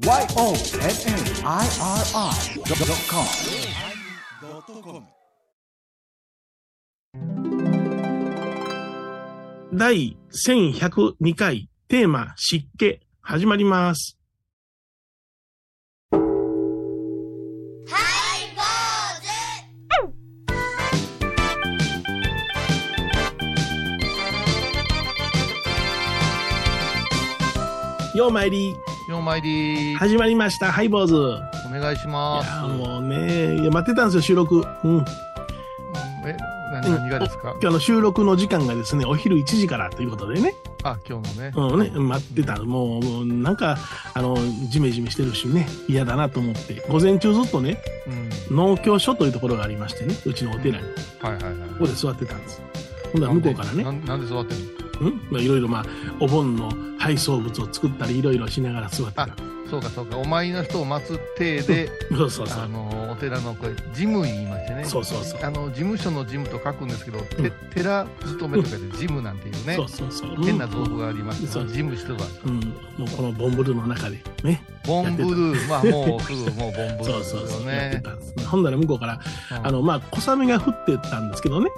YONNIRI.com 第1102回テーマ湿気始まります。ようまいり、ようまいり始まりました。ハイボーズ。お願いしいます。や、もうね、いや、待ってたんですよ、収録。うん。うんえ、な何がですか？今日の収録の時間がですね、お昼1時からということでね。あ、今日のね。うんね、待ってた。もう、もうなんか、あの、ジメジメしてるしね、嫌だなと思って。午前中ずっとね、うん。農協所というところがありましてね、うちのお寺に。はいはいはい。ここで座ってたんです。ほんなら向こうからねな、んなんで座ってるうんまあいろいろまあ、お盆の配送物を作ったり、いろいろしながら座ってそうかそうか。お参りの人を待つ体で、そうそうそうあ。の、お寺のこれ、事務言いましてね。そうそうそう。あの、事務所の事務と書くんですけど、てうん寺勤めとかで事務なんていうねそう、そうそう。変な造語がありまして、そう事務してるわ。うん、もうこのボンブルーの中でね。ボンブルー、まあもうすぐもうボンブルーそうですよそうそう。やってね。たんです。ほんなら向こうから、うんあの、まあ、小雨が降ってたんですけどね、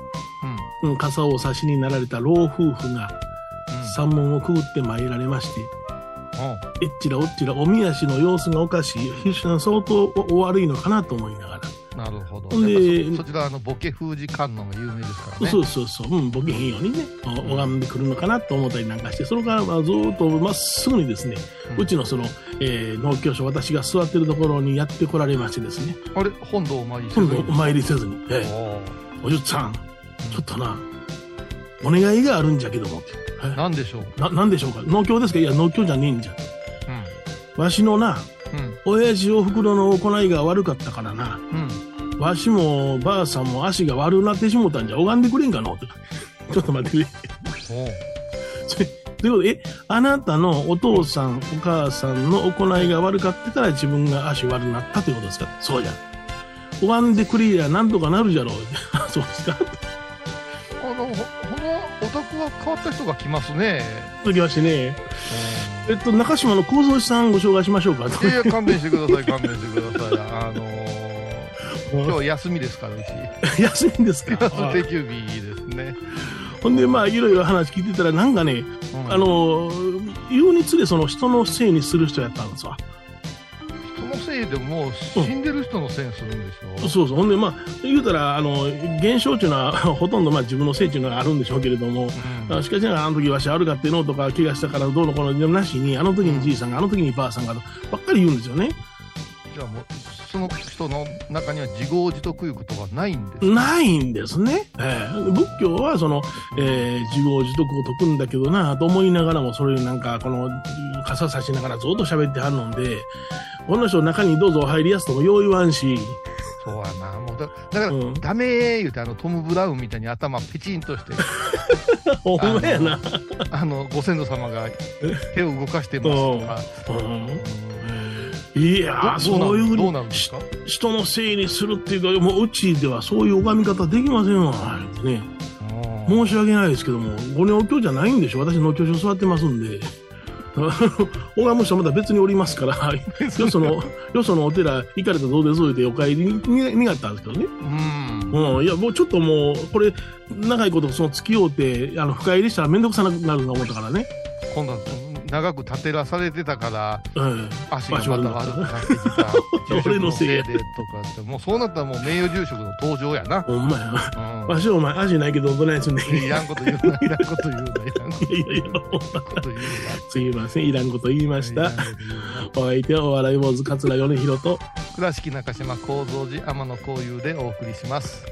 うんうん、傘をお差しになられた老夫婦が山門をくぐって参られまして、えっちらおっちらおみ足の様子がおかしい、相当おお悪いのかなと思いながら。なるほど。でそそちらはあのボケ封じ観音が有名ですからね。そうそうそう、うん、ボケへんようにね、お拝んでくるのかなと思ったりなんかして、それからまあずーっとまっすぐにですね、うん。うちのその、えー農協所、私が座ってるところにやってこられましてですね、あれ、本堂お参りしてる今度お参りせずに、えおー。おじゅっさん、ちょっとな、お願いがあるんじゃけども、え？ーなんでしょう？な、なんでしょうか？農協ですか？いや、農協じゃねえんじゃ。わしのな、うん。うん。親父お袋の行いが悪かったからな、うん。わしもばあさんも足が悪なってしもたんじゃ、拝んでくれんかの？ちょっと待ってくれ。ということ？で、え、あなたのお父さん、お母さんの行いが悪かったから自分が足悪なったということですか？そうじゃ。拝んでくれりゃなんとかなるじゃろう。あ そうですか？お宅は変わった人が来ますね。続きましてね、えっと、中島の幸三さんご紹介しましょうか。いやいや、勘弁してください、勘弁してください。あのー、今日休みですから、うち。休みですか？定休日ですね。ほんで、まあ、いろいろ話聞いてたら、なんかね、うんあ、の、言うにつれその人のせいにする人やったんですわ。でもう死んでる人のせいにするんでしょ？そうそう。ほんで、まあ、言うたら、あの、現象っていうのは、ほとんどまあ自分のせいっていうのがあるんでしょうけれども、うんあしかしながら、あの時わし悪かってのとか、怪我したからどうのこうのでもなしに、あの時にじいさんが、あの時にばあさんが、ばっかり言うんですよね。じゃあもう、その人の中には自業自得いうことがないんです。ないんですね。ええ仏教は、その、えー自業自得を解くんだけどな、と思いながらも、それなんか、この、傘差しながらずっと喋ってはるので、この人中にどうぞお入りやすともよう言わんし、そうやな。もうだだから、うんダメー言うて、あの、トム・ブラウンみたいに頭ペチンとして、ほんまやな。あの、ご先祖様が手を動かしてますとか。うんうんいやそういうふうにですか？人のせいにするっていうか、もううちではそういう拝み方できませんわ、ね。申し訳ないですけども、ご年お経じゃないんでしょ？私農協所座ってますんで。拝む人はまた別におりますから、よその、よそのお寺行かれたらどうです？ってお帰りにに願ったんですけどね。うん。うん、いや、もうちょっともう、これ、長いことその付き合うて、あの、深入りしたらめんどくさなくなると思ったからね。今度は長く立てらされてたから、うん。足がまた悪くなってきた。住俺のせいや職のせいでとかって、もうそうなったらもう名誉住職の登場やな。ほんまや。うんわしお前、足ないけどどないすんねん。いいらんこと言うな、いらんこと言うな、いらんこと言うな。すいません。いらんこと言いましたお相手はお笑い坊主桂米広と、倉敷中島幸三寺天野幸雄でお送りします。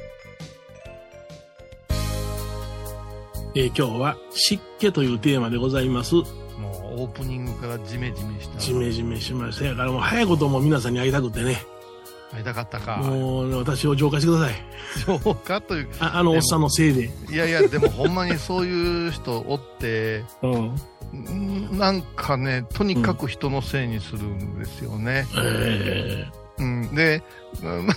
えー今日は湿気というテーマでございます。もうオープニングからジメジメした。ジメジメしました。やからもう早いことも皆さんに会いたくてね。会いたかったか。もう私を浄化してください。そうかという。ああのおっさんのせいで。いやいや、でもほんまにそういう人おって、うん。んなんかね、とにかく人のせいにするんですよね。えうん、で、うんま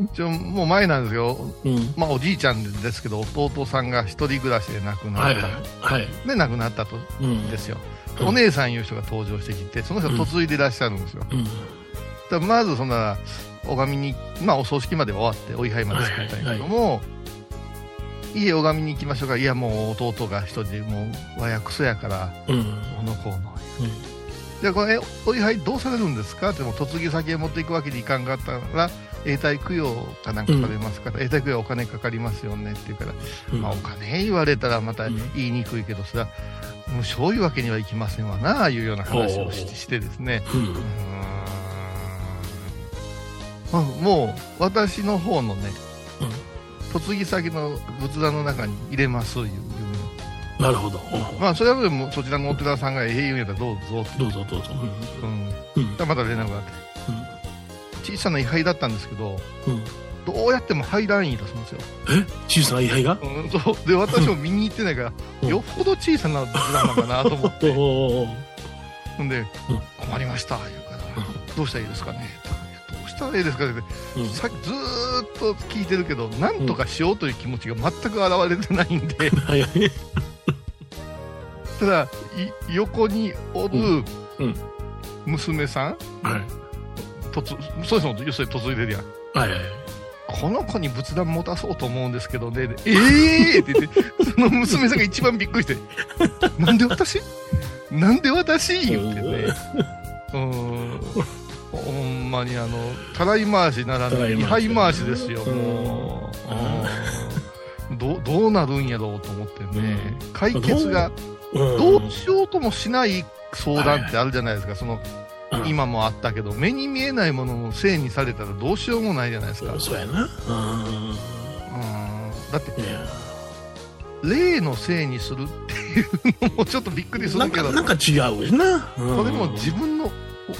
あちょもう前なんですよ。ーうん。まあおじいちゃんですけど、弟さんが一人暮らしで亡くなった。はいはい。はい。で、亡くなったと、うん。ですよ。うんお姉さんいう人が登場してきて、その人が嫁いでいらっしゃるんですよ。うん。だまずそんな、拝みに、まあお葬式までは終わって、お位牌まで作ったんやけども、家拝みに行きましょうか。いやもう弟が一人でもう和訳そやから、うん。この子の。じゃあこれ、えお位牌どうされるんですか？ってもう嫁ぎ先へ持っていくわけにいかんかったら、永代供養かなんかされますから、永代供養お金かかりますよねって言うから、うん。まあお金言われたらまたうん。言いにくいけど、それは無償いうわけにはいきませんわな、いうような話をししてですね。うんう。ーん。まあもう私の方のね、嫁ぎ先の仏壇の中に入れますいう、なるほど。まあそれはでもそちらのお寺さんがええ言うんやったらどうぞ。どうぞどうぞ。うん、うん。また連絡があって。小さな位牌だったんですけどうん。うん。どうやっても入らん言い出すんですよ、え？小さな位牌が？うん、そう。で私も見に行ってないから、うん。よっぽど小さな仏壇なんかなと思って。ほんで、うん。困りました。言うから、どうしたらいいですかね？どうしたらいいですかね？ってうん。さっきずーっと聞いてるけど、なんとかしようという気持ちが全く現れてないんで。ただ、い横におるうん。うん。娘さん、はい。とつそうですもん、要するに嫁いでるやん。はいはい。この子に仏壇持たそうと思うんですけどね、でええー！って言って、その娘さんが一番びっくりして、なんで私？なんで私？言ってね。うーん。ほんまにあの、たらい回しならぬ、位牌回しですよ、もう。どうどうなるんやろうと思ってね、解決がうんどうしようともしない相談ってあるじゃないですか、そのうん今もあったけど、目に見えないもののせいにされたらどうしようもないじゃないですか。そうやな。うん。うんだって、いや霊のせいにするっていうのもちょっとびっくりするけど、なんか違うしな。これも自分の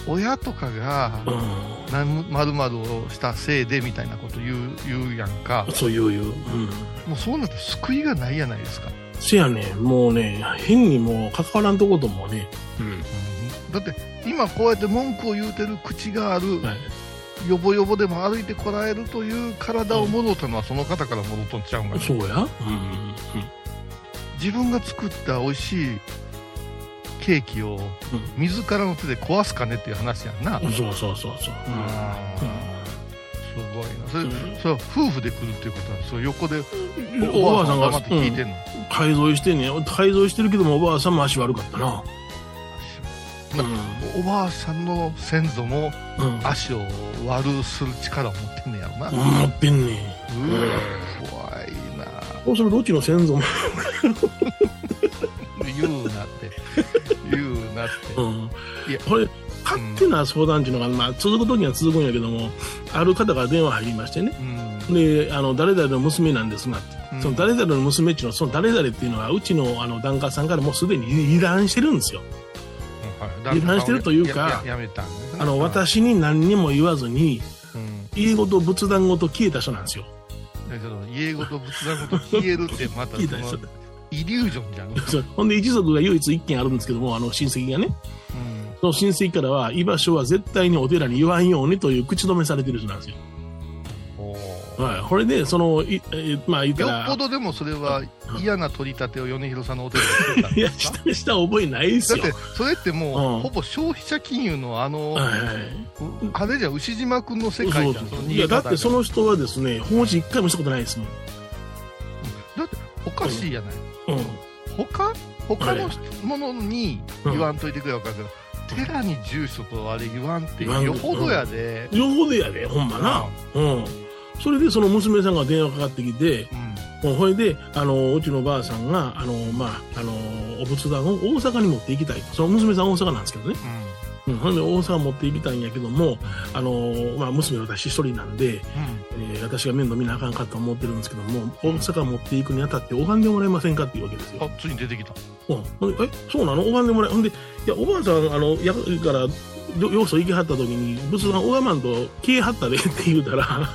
お親とかがうん。なんまるをしたせいでみたいなこと言う言うやんか、そういういう。うん。もうそうなって救いがないやないですか。せやね、もうね、変にもう関わらんとこともね。うん。だって今こうやって文句を言うてる口がある、はい。よぼよぼでも歩いてこられるという体を戻ったのはその方から戻っとんちゃうんかなそうや。うん。自分が作った美味しいケーキを自らの手で壊すかねっていう話やんな、うん。そうそうそうそう。あすごいなそれ,、うんそれは夫婦で来るっていうことはそう横でうんおばあさんが聞いてんの、改造してんね改造してるけどもおばあさんも足悪かったな。おばあさんの先祖もうん。うん。足を悪する力を持ってんねやろな、う持ってんねん。わ怖いなそうするとどっちの先祖も。言うなって言うなってうん。いやこれ、勝手な相談っていうのが、まあ、続く時には続くんやけども、ある方が電話入りましてね。うん。で、あの、誰々の娘なんですがその誰々の娘っていうのは、その誰々っていうのは、うちのあの檀家さんからもうすでに離離檀してるんですよ。はい離反してるというかね。あの、私に何にも言わずに、うん。家ごと仏壇ごと消えた人なんですよ。だけど家ごと仏壇ごと消えるってまた。イリュージョンじゃん、ほんで、一族が唯一一軒あるんですけども、あの、親戚がね、その親戚からは、居場所は絶対にお寺に言わんようにという口止めされてる人なんですよ。はい。これで、その、いえーまあ言ったら、よっぽどでもそれは嫌な取り立てを米広さんのお手でしてたん いや、した、した覚えないですよ。だってそれってもう、うんほぼ消費者金融のあの、はいはい。あれじゃ牛島君の世界じゃんいや、だってその人はですね、法事一回もしたことないですもん。だっておかしいじゃない、うん。他？他のものにうん言わんといてくれよかけど、寺に住所とあれ言わんってよほどやで、よほどやで、ほんまな。うん。それでその娘さんが電話かかってきて、うんもうほいで、あの、うちのばあさんが、あの、まあ、あの、お仏壇を大阪に持って行きたいと。その娘さん大阪なんですけどね。うん。ほんで大阪持って行きたいんやけども、あの、まあ、娘私一人なんで、えー私が面倒見なあかんかと思ってるんですけども、大阪持っていくにあたって拝んでもらえませんかっていうわけですよ。あついに出てきた。うん、ほんでえそうなの？拝んでもらえほんでいやおばあさんあのやからよよそ行きはった時に仏壇拝まんと消えはったでって言うたら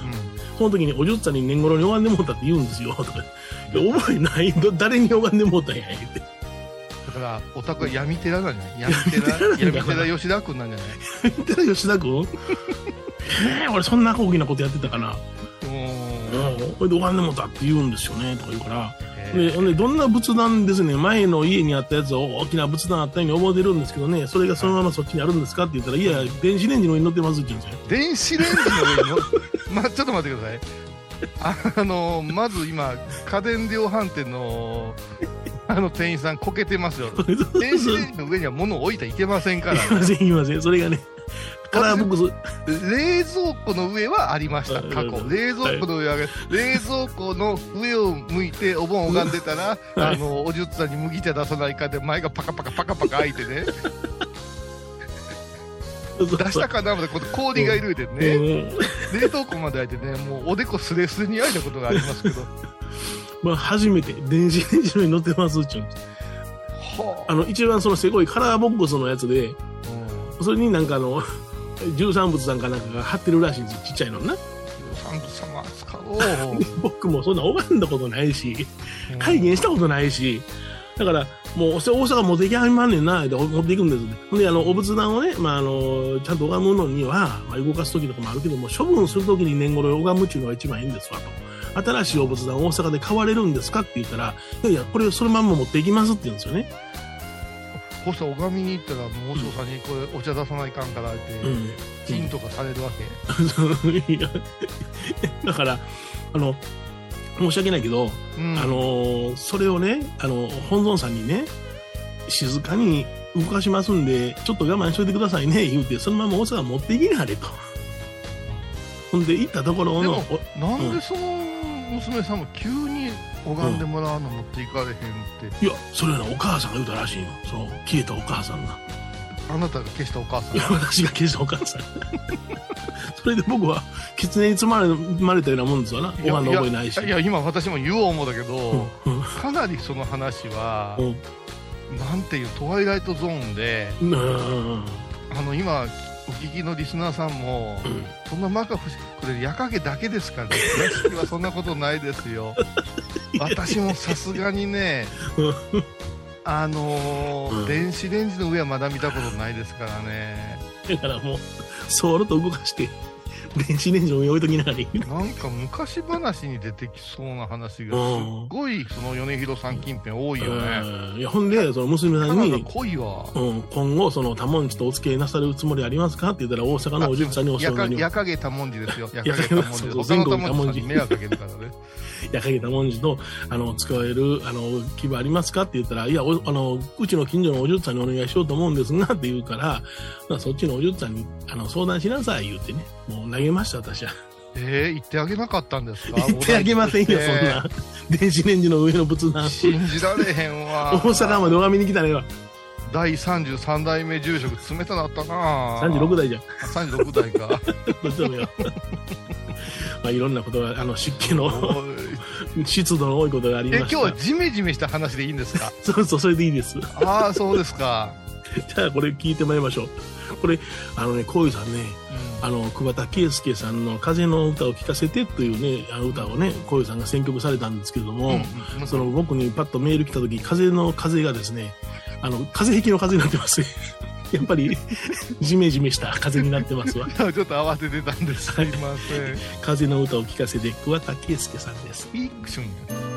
その時におじゅっさんに年頃に拝んでもうたって言うんですよ。とかいや覚えないど誰に拝んでもうたんや言って。だからお宅は闇寺なんじゃない？闇寺？闇寺吉田君なんじゃない？言ってた吉田君？えー、俺そんな大きなことやってたかな。うん。うん。ほいで拝んでもうたって言うんですよねとか言うから。えででどんな仏壇ですね、前の家にあったやつを大きな仏壇あったように覚えてるんですけどね、それがそのままそっちにあるんですかって言ったら、いや、電子レンジの上に乗ってますって言うんですよ。電子レンジの上にの、ま、ちょっと待ってください。あの、まず今、家電量販店の、あの店員さんこけてますよ。電子レンジの上には物を置いたらいけませんから、いけません、いけません。それがね、カラーボックス、冷蔵庫の上はありました、過去。冷蔵庫の上は、冷蔵庫の上を向いてお盆拝んでたら、あの、おじゅっさんに麦茶出さないかで前がパカパカパカパカ開いてね、出したかなまで氷がいるでね、うん。冷凍庫まで開いてね、もうおでこスレスレに開いたことがありますけど、まあ、初めて電子レンジに乗ってますって言うあ。の、一番そのすごいカラーボックスのやつで、あ、それになんかあの、十三仏さんかなんかが貼ってるらしいんですよ、ちっちゃいのな。サンク様使おう。僕もそんな拝んだことないし、会議したことないし、だから、もう、大阪持っていきはりまんねんな、って持っていくんですね。ほんで、あの、お仏壇をね、まあ、あの、ちゃんと拝むのには、まあ、動かす時とかもあるけども、処分する時に年頃拝むっていうのが一番いいんですわ、と。新しいお仏壇大阪で買われるんですかって言ったら、いやいや、これそのまんま持っていきますって言うんですよね。こうしたら拝みに行ったら、もう和尚さんにこれお茶出さないかんからって、うん。チンとかされるわけ。だから、あの、申し訳ないけど、うんあのーそれをね、あの、本尊さんにね、静かに動かしますんで、ちょっと我慢しといてくださいね、言うて、そのまま大阪持っていきなはれと。ほんで、行ったところの、でなんでその娘さんも急に拝んでもらうの持っていかれへんって、いや、それはね、お母さんが言うたらしいよ。その、消えたお母さんが。あなたが消したお母さん。私が消したお母さん。それで僕は、狐に積まれまれたようなもんですわな。おはんの覚えないし。いや今私も言おう思うだけど、うんかなりその話はう、ん。なんていうトワイライトゾーンでうん。うんあの今お聞きのリスナーさんも、うん。そんなマカフこれ夜影だけですからね。屋敷はそんなことないですよ。私もさすがにねあのーうん。電子レンジの上はまだ見たことないですからね。だからもう、そーっと動かして、電子レンジの上に置いときながらいい。なんか昔話に出てきそうな話がすっごいその米広さん近辺多いよねうんいや、ほんで、その娘さんに、うん、今後、その、多文字とお付き合いなさるつもりありますかって言ったら、大阪のおじゅんさんにお世話になりま多文字ですよ。夜夜影多文字そう全国多文字迷惑かけるからね。やかげた文字と、あの、使える、あの、希望ありますかって言ったら、いや、おあの、うちの近所のおじゅんさんにお願いしようと思うんですが、って言うから、まあ、そっちのおじゅんさんに、あの、相談しなさい、言うてね。もう投げました、私は。えー、言ってあげなかったんですか？言ってあげませんよ、そんな。電子レンジの上の仏壇信じられへんわ。大阪まで拝みに来たねわ。第33代目住職、冷たなったな36代じゃん。代。36代か。どうしよ。まあ、いろんなことが、あの、湿気の、湿度の多いことがありえ、ました。今日はジメジメした話でいいんですか？そうそう、それでいいです。ああ、そうですか。じゃあ、これ聞いてまいりましょう。これ、あのね、こういうさんね、あの、桑田佳祐さんの風の歌を聴かせてというね、あの歌をね、こういうさんが選曲されたんですけれども、うん。うんその僕にパッとメール来た時、風の風がですね、あの、風邪の風になってますね。やっぱり、ジメジメした風になってますわ。ちょっと慌ててたんです。すいません。風の歌を聴かせて、桑田佳祐さんです。フィクションや。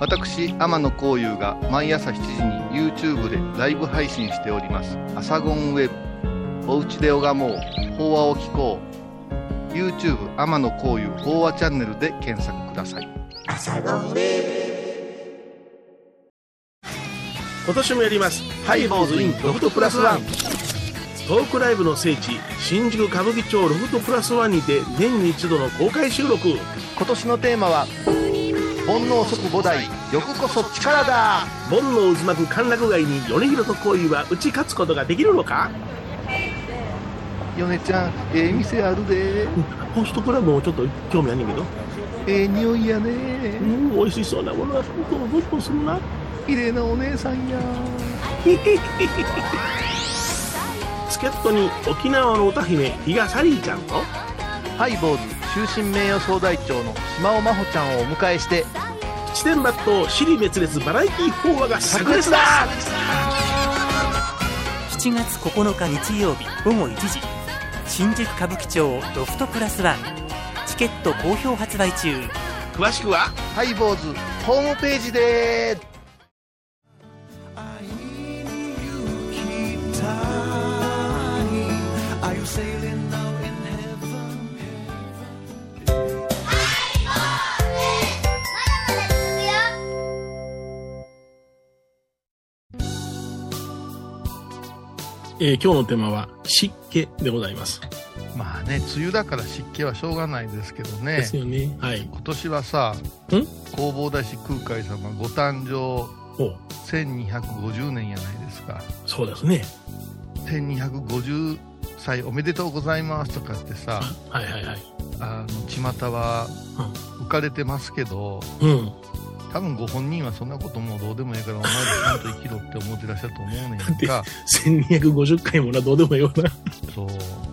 私天野幸雄が毎朝7時に YouTube でライブ配信しております「アサゴンウェブ」「おうちで拝もう。法話を聞こう」YouTube 天野幸雄法話チャンネルで検索ください。今年もやります。ハイボーズインロフトプラスワン。トークライブの聖地新宿歌舞伎町ロフトプラスワンにて年に一度の公開収録。今年のテーマは「煩悩即菩提欲こそ力だ。煩悩渦巻く歓楽街に米広と恋は打ち勝つことができるのか？米ちゃんええ店あるで。ホストクラブもちょっと興味あんねんけど。ええ匂いやうねん美味しそうなものがどんどんどんどんするな。綺麗なお姉さんや。助っ人に沖縄の歌姫比嘉サリーちゃんと。ハイボーズ終身名誉総代長の島尾真帆ちゃんをお迎えして七点抜刀尻滅裂バラエティー法話が炸裂だ。7月9日日曜日午後1時新宿歌舞伎町ロフトプラスワンチケット好評発売中。詳しくは？ハイボーズホームページでえー今日のテーマは湿気でございます。まあね梅雨だから湿気はしょうがないですけどねですよね。はい。今年はさん？弘法大師空海様ご誕生お1250年やないですかそうですね。1250歳おめでとうございますとかってさはいはいはい。あの巷は浮かれてますけどうん。多分ご本人はそんなこともうどうでもいいからお前らちゃんと生きろって思ってらっしゃると思うねんってか 1250回もな、どうでもいいよそう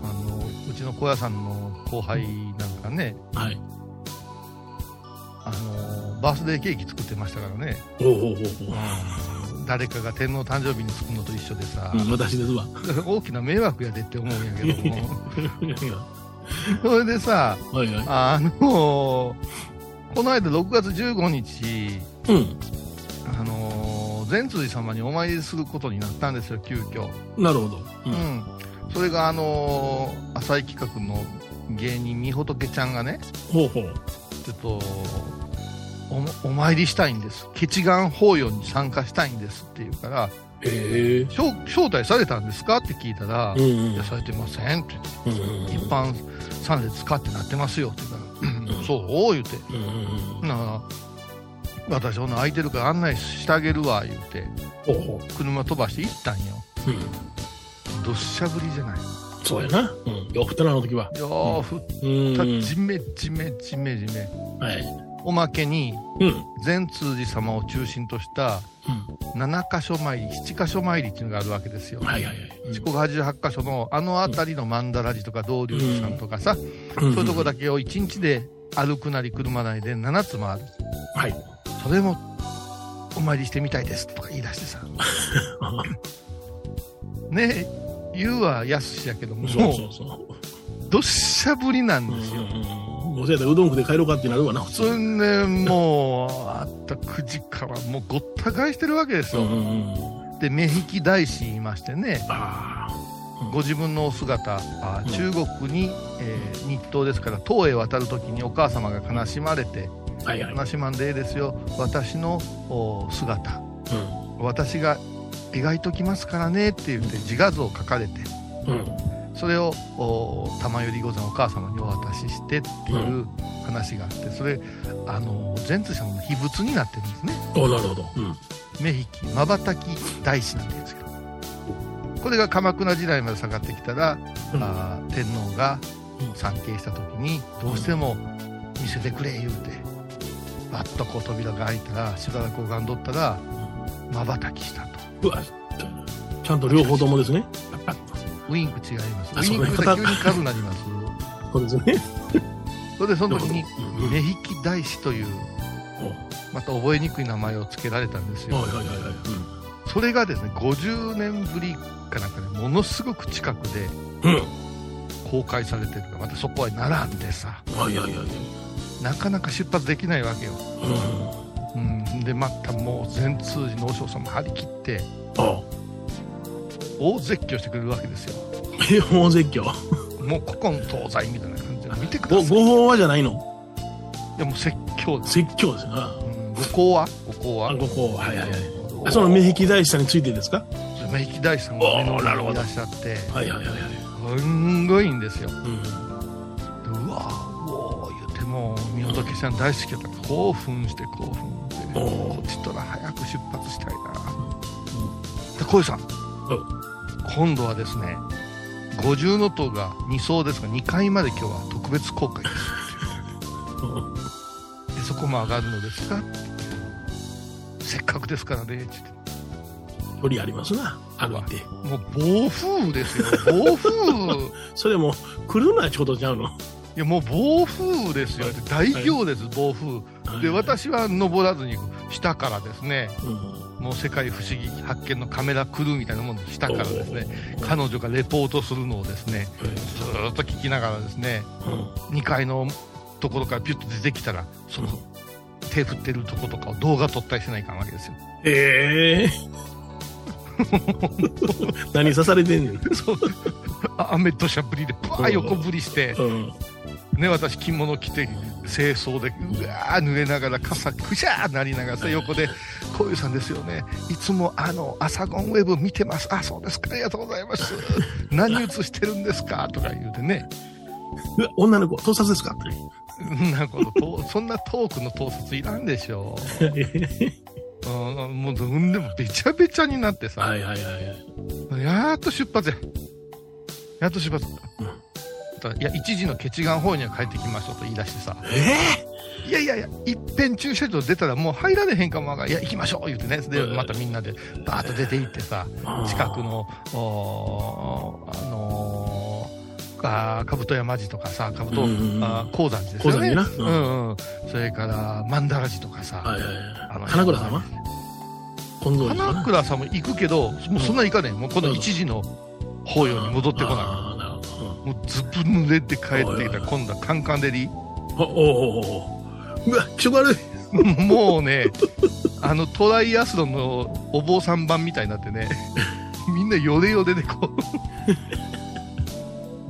あのうちの小屋さんの後輩なんかねな。はい。あのバースデーケーキ作ってましたからね、おうおうおうおう誰かが天皇誕生日に作るのと一緒でさ、うん、私ですわ。大きな迷惑やでって思うんやけども それでさはいはい。あのこの間6月15日うん。あの善通寺様にお参りすることになったんですよ急遽なるほど。う。うんんそれがあの浅井企画の芸人みほとけちゃんがねほうほう。ちょっとおお参りしたいんですケ願法要に参加したいんですって言うからへえ。招招待されたんですか？って聞いたら、うんうんいやされてませんって言ってうんうん一般参列かってなってますよって言ったら、うんそう言うてうんうんなあ私ほな空いてるから案内してあげるわ言うて車飛ばして行ったんよう。うん。どっしゃぶりじゃないそうやな。うん。よくたな、あの時は。よー降っうん。たじめじめじめじめはい。おまけに、善通寺様を中心とした7箇所参り7箇所参りっていうのがあるわけですよ、はいはいはい、四国88箇所のあの辺りの曼荼羅寺とか道龍寺さんとかさ、そういうとこだけを1日で歩くなり車なりで7つ回る、はい、それもお参りしてみたいですとか言い出してさ。ねえ言うはやすしやけども。もううどっしゃぶりなんですよ、うんうん。5000円でうどん食で帰ろうかってなるわな、普通。ねん、もう、あった9時から、もうごった返してるわけですよ。うんうんうん、で、目引き大師いましてね。ご自分のお姿、中国に、えー、日東ですから唐へ渡る時にお母様が悲しまれて、はいはい、悲しまんでええですよ。私の姿、うん、私が描いときますからねって言って自画像を描かれて、それをお玉より御前お母様にお渡ししてっていう話があってそれあの善通様の秘仏になってるんですね。おなるほど。うん。目引きまばたき大師なんて言うんですよこれが鎌倉時代まで下がってきたら、うん。あー天皇がうん。参詣した時にどうしても見せてくれ言うてバッとこう扉が開いたらしばらく拝んどったらまばたきしたと。うわ、ちゃんと両方ともですね。ウインク違いますあウインクが急に数になりますとそうですね。それでその時にうん目引き大師というまた覚えにくい名前を付けられたんですよはいはいはいはい。それがですね50年ぶりかなんかでものすごく近くでうん。公開されてるからまたそこは並んでさうん。はいはいはいはい。なかなか出発できないわけよ、うん。うん、でまたもう全通寺の和尚さんも張り切ってあ大絶叫してくれるわけですよ。え、大絶叫？もう古今東西みたいな感じで。見てくご、ださい。いご法話じゃないの？やもう説教です、説教ですよ。な。うん、ご講話？ご講話？あご法話。はいはいはい。あその目引き大師さんについてですか？目引き大師さんが目のおーなるほど。前にいらっしゃって。はいはいはいはい。すんごいんですよ。うん。うわおー言うても宮仏けちゃん大好きやった興奮して興奮して、おこっちとら早く出発したいな、で小遊さん、今度はですね五重塔が2層ですが2階まで今日は特別公開です。でそこも上がるのですがせっかくですからね距離ありますな、歩いて。言ってもう暴風ですよ。暴風。それも、来るなちょうどちゃうの。いやもう暴風ですよ。大行列暴風。で私は登らずに下からですね。うんもう世界不思議発見のカメラクルーみたいなもんで下からですね彼女がレポートするのをですねずーっと聞きながらですねうん。2階のところからピュッと出てきたらその手振ってるとことかを動画撮ったりしないかんわけですよ。ええ 何刺されてんねん。そう。あ雨土砂降りでブワー横降りしてうん。ね私着物着て清掃でうわー濡れながら傘くしゃーなりながらさ横で「こういうさんですよね。いつもあのアサゴンウェブ見てます。あそうですか。ありがとうございます。何映してるんですか?」とか言うてね。女の子、盗撮ですか？なことと そんなトークの盗撮いらんでしょう。んもううんでもべちゃべちゃになってさ、はいはいはいはい。やっと出発や。やっと出発。うんいや、一時のケチガン方には帰ってきましょうと言い出してさ、えいやいやいや、いっぺん駐車場出たらもう入られへんかもわからんいや、行きましょう言ってね、で、うん。またみんなでバーッと出て行ってさ、え近くの、あのー、あー兜山寺とかさ、兜、うんうんうん。あー高山寺ですよね。うん。うんうん。それから、曼荼羅寺とかさ、はいはいあのはい。花倉様？花倉さんも行くけど、もうそんな行かねえ。もうこの一時の法要に戻ってこない。もうずぶ濡れて帰ってきたら今度はカンカン照りうんおおうわ、気色悪い。もうねあのトライアスロンのお坊さん版みたいになってねみんなヨレヨレでこう、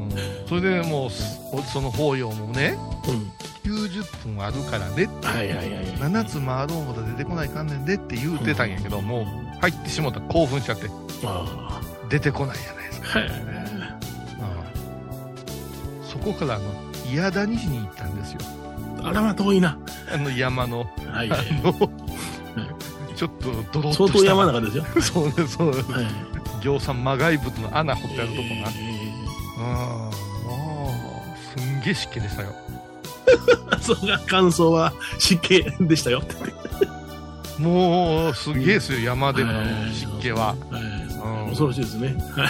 うん、それでもうすその法要もねうん。90分あるからねってはいはいはい。7つ回ろうもたら出てこないかんねんでって言うてたんやけどもう入ってしもたら興奮しちゃってあ出てこないじゃないですか、あ。はい。うんそこからあの矢谷寺に行ったんですよあらま遠いな。あの山のあはいはい。のちょっとドロッとした相当山の中ですよ。そうですそうですはい。行さん魔骸物の穴掘ってあるとこな、えうんもうすんげえ湿気でしたよー そうが感想は湿気でしたよ。もうすげえですよ山でのはい湿気は、はい。うん恐ろしいですね。はい。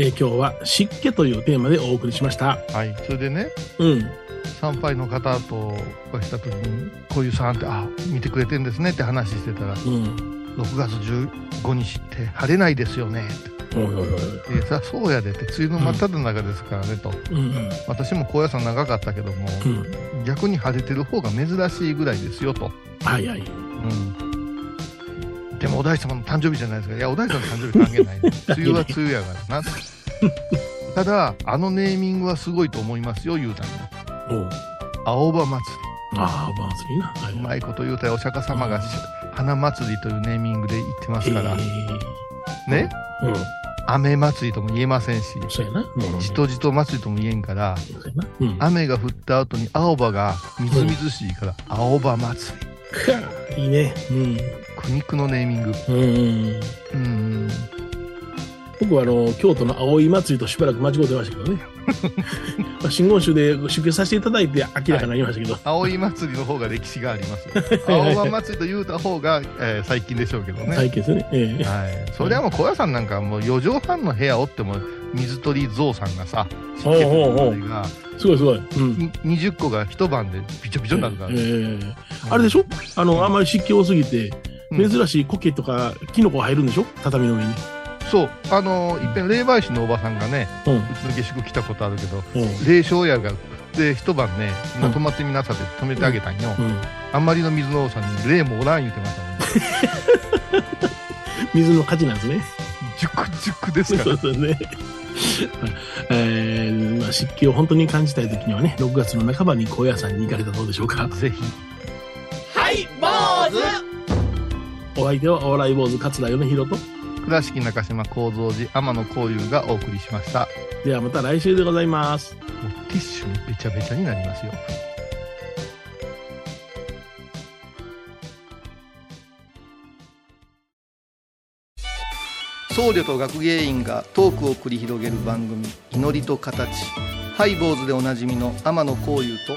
えー、今日は湿気というテーマでお送りしました。はい、それでねうん。参拝の方とお会いした時にこういうさんってあ見てくれてんですねって話してたらうん。6月15日って晴れないですよねっておいおいおい。でさそうやでって梅雨の真っ只中ですからねと、うんうん。私も高野山長かったけども、うん。逆に晴れてる方が珍しいぐらいですよと、はいはい。うん、でもお大師様の誕生日じゃないですかいやお大師様の誕生日関係ない梅雨 は梅雨やからな ただあのネーミングはすごいと思いますよ言うたんやおう青葉祭ああ、バーツリーな。はりうまいこと言うたらお釈迦様がし花祭りというネーミングで言ってますから、えね？ーうん。雨祭りとも言えませんしそうやな。うん。じとじと祭りとも言えんからそうやな。うん。雨が降った後に青葉がみずみずしいから青葉祭りいいね。うん。苦肉のネーミングうん。うん僕はあの、京都の葵祭りとしばらく間違ってましたけどね。まあ真言宗で出家させていただいて明らかになりましたけど。葵祭りの方が歴史があります。青葉祭りと言うた方が、えー最近でしょうけどね。最近ですね。ええはい。それはもう小屋さんなんかもう4畳半の部屋おっても水鳥ゾウさんがさ、湿気のがすごいすごい。うん。に20個が一晩でびちょびちょになるから、ええあれでしょ？あの、あんまり湿気多すぎて、うん珍しい苔とかキノコが入るんでしょ？畳の上に。そう、あのー、いっぺん霊媒師のおばさんがね、うん。うちの下宿来たことあるけど、うん。霊障やが、で、一晩ね、うん泊まってみなさって泊めてあげたんよ。うん。あんまりの水の多さに霊もおらん言うてましたもんね。水の価値なんですね。熟熟ですか そらう。ですね。えーまあ、湿気を本当に感じたいときにはね、6月の半ばに高野山に行かれたらどうでしょうか。ぜひ。お相手はお笑い坊主桂米広と、倉敷中島幸三寺天野幸雄がお送りしました。ではまた来週でございます。もうティッシュべちゃべちゃになりますよ。僧侶と学芸員がトークを繰り広げる番組「祈りと形」ハイボーズでおなじみの天野幸雄と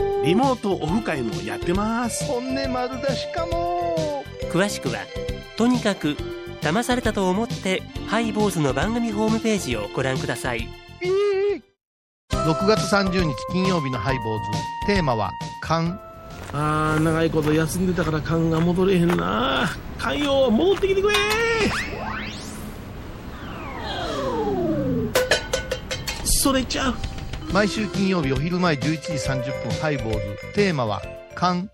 リモートオフ会もやってます。本音丸出しかも詳しくはとにかく騙されたと思ってハイボーズの番組ホームページをご覧ください6月30日金曜日のハイボーズテーマは「勘あー、長いこと休んでたから勘が戻れへんな。勘よ、戻ってきてくれそれちゃう。」毎週金曜日お昼前11時30分ハイボーズ。テーマは「勘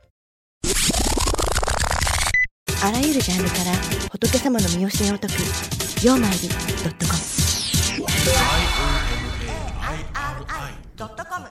あらゆるジャンルから仏様の身教えを解く「曜マイルドットコム」ドットコム